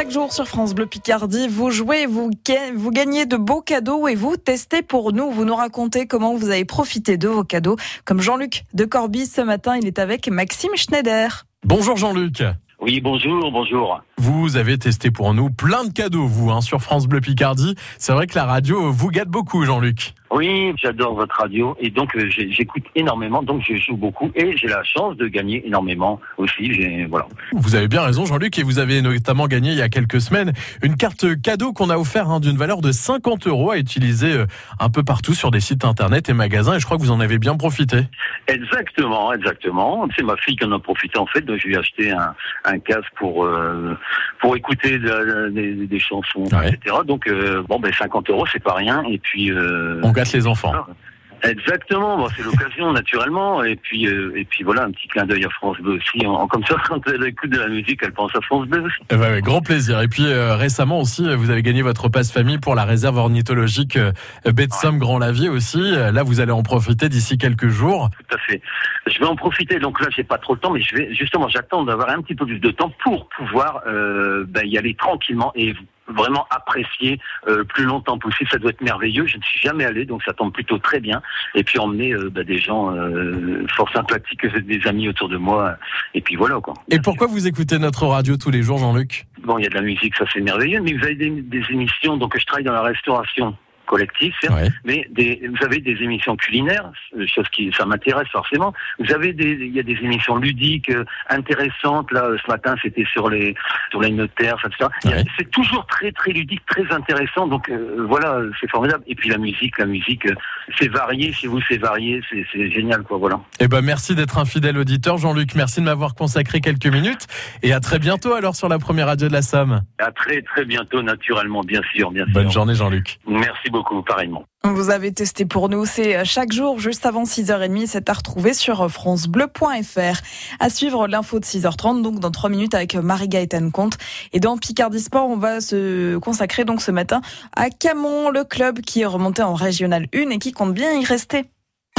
Chaque jour sur France Bleu Picardie, vous jouez, vous, vous gagnez de beaux cadeaux et vous testez pour nous. Vous nous racontez comment vous avez profité de vos cadeaux. Comme Jean-Luc de Corbis ce matin, il est avec Maxime Schneider. Bonjour Jean-Luc. Oui, bonjour, bonjour. Vous avez testé pour nous plein de cadeaux, vous, hein, sur France Bleu Picardie. C'est vrai que la radio vous gâte beaucoup, Jean-Luc. Oui, j'adore votre radio et donc euh, j'écoute énormément, donc je joue beaucoup et j'ai la chance de gagner énormément aussi. Voilà. Vous avez bien raison, Jean-Luc, et vous avez notamment gagné il y a quelques semaines une carte cadeau qu'on a offert hein, d'une valeur de 50 euros à utiliser euh, un peu partout sur des sites internet et magasins. Et je crois que vous en avez bien profité. Exactement, exactement. C'est ma fille qui en a profité en fait. Donc je lui ai acheté un, un casque pour euh, pour écouter des, chansons, etc. Donc bon, ben 50 euros, c'est pas rien. Et puis les enfants. Exactement, bon, c'est l'occasion naturellement, et puis euh, et puis voilà un petit clin d'œil à France Bleu aussi. En, comme ça, quand elle écoute de la musique, elle pense à France Bleu aussi. Eh ben, grand plaisir. Et puis euh, récemment aussi, vous avez gagné votre passe famille pour la réserve ornithologique euh, Betsum Grand Lavier aussi. Là, vous allez en profiter d'ici quelques jours. Tout à fait. Je vais en profiter. Donc là, j'ai pas trop le temps, mais je vais justement, j'attends d'avoir un petit peu plus de temps pour pouvoir ben, y aller tranquillement et vraiment apprécier euh, plus longtemps possible. Ça doit être merveilleux. Je ne suis jamais allé, donc ça tombe plutôt très bien. Et puis emmener euh, bah, des gens euh, fort sympathiques, des amis autour de moi. Et puis voilà quoi. Et pourquoi vous écoutez notre radio tous les jours, Jean-Luc? Bon, il y a de la musique, ça c'est merveilleux. Mais vous avez des, des émissions. Donc je travaille dans la restauration collectif, mais des, vous avez des émissions culinaires, euh, chose qui ça m'intéresse forcément. Vous avez des, il y a des émissions ludiques euh, intéressantes. Là, ce matin, c'était sur les sur les notaires, etc. C'est toujours très très ludique, très intéressant. Donc euh, voilà, c'est formidable. Et puis la musique, la musique, c'est varié. Chez vous, c'est varié, c'est génial, quoi. Voilà. Eh ben, merci d'être un fidèle auditeur, Jean-Luc. Merci de m'avoir consacré quelques minutes. Et à très bientôt alors sur la première radio de la Somme. À très très bientôt, naturellement, bien sûr, bien sûr. Bonne journée, Jean-Luc. Merci beaucoup Vous avez testé pour nous, c'est chaque jour juste avant 6h30, c'est à retrouver sur francebleu.fr. À suivre l'info de 6h30, donc dans 3 minutes avec Marie-Gaëtane Comte. Et dans Picardie Sport, on va se consacrer donc ce matin à Camon, le club qui est remonté en Régional 1 et qui compte bien y rester.